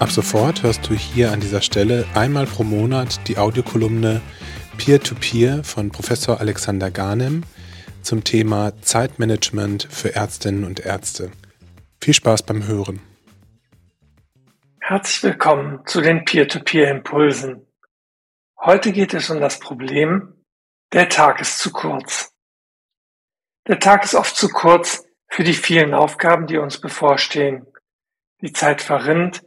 Ab sofort hörst du hier an dieser Stelle einmal pro Monat die Audiokolumne Peer-to-Peer -Peer von Professor Alexander Garnem zum Thema Zeitmanagement für Ärztinnen und Ärzte. Viel Spaß beim Hören. Herzlich willkommen zu den Peer-to-Peer-Impulsen. Heute geht es um das Problem, der Tag ist zu kurz. Der Tag ist oft zu kurz für die vielen Aufgaben, die uns bevorstehen. Die Zeit verrinnt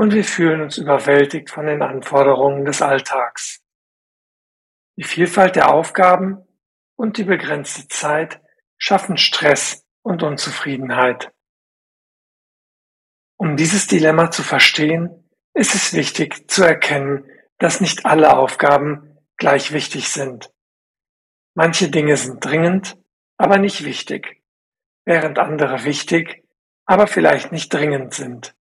und wir fühlen uns überwältigt von den Anforderungen des Alltags. Die Vielfalt der Aufgaben und die begrenzte Zeit schaffen Stress und Unzufriedenheit. Um dieses Dilemma zu verstehen, ist es wichtig zu erkennen, dass nicht alle Aufgaben gleich wichtig sind. Manche Dinge sind dringend, aber nicht wichtig, während andere wichtig, aber vielleicht nicht dringend sind.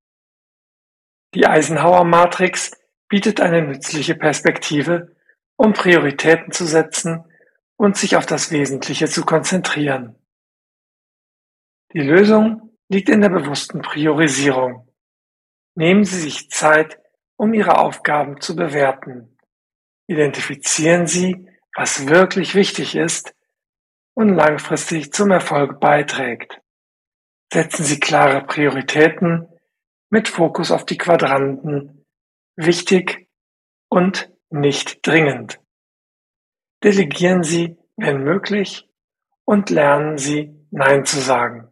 Die Eisenhower-Matrix bietet eine nützliche Perspektive, um Prioritäten zu setzen und sich auf das Wesentliche zu konzentrieren. Die Lösung liegt in der bewussten Priorisierung. Nehmen Sie sich Zeit, um Ihre Aufgaben zu bewerten. Identifizieren Sie, was wirklich wichtig ist und langfristig zum Erfolg beiträgt. Setzen Sie klare Prioritäten mit Fokus auf die Quadranten wichtig und nicht dringend. Delegieren Sie, wenn möglich, und lernen Sie, Nein zu sagen.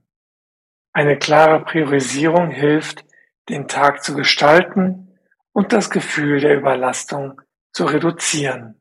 Eine klare Priorisierung hilft, den Tag zu gestalten und das Gefühl der Überlastung zu reduzieren.